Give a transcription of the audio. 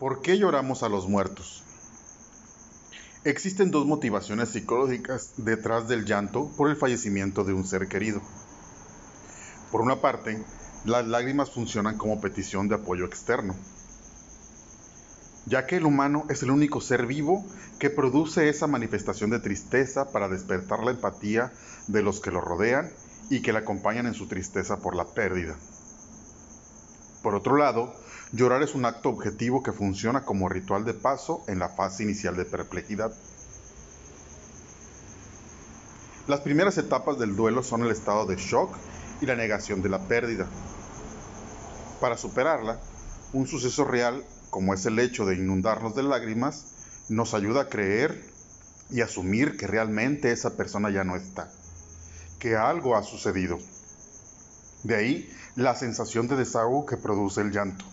¿Por qué lloramos a los muertos? Existen dos motivaciones psicológicas detrás del llanto por el fallecimiento de un ser querido. Por una parte, las lágrimas funcionan como petición de apoyo externo, ya que el humano es el único ser vivo que produce esa manifestación de tristeza para despertar la empatía de los que lo rodean y que le acompañan en su tristeza por la pérdida. Por otro lado, llorar es un acto objetivo que funciona como ritual de paso en la fase inicial de perplejidad. Las primeras etapas del duelo son el estado de shock y la negación de la pérdida. Para superarla, un suceso real, como es el hecho de inundarnos de lágrimas, nos ayuda a creer y asumir que realmente esa persona ya no está, que algo ha sucedido. De ahí la sensación de desahogo que produce el llanto.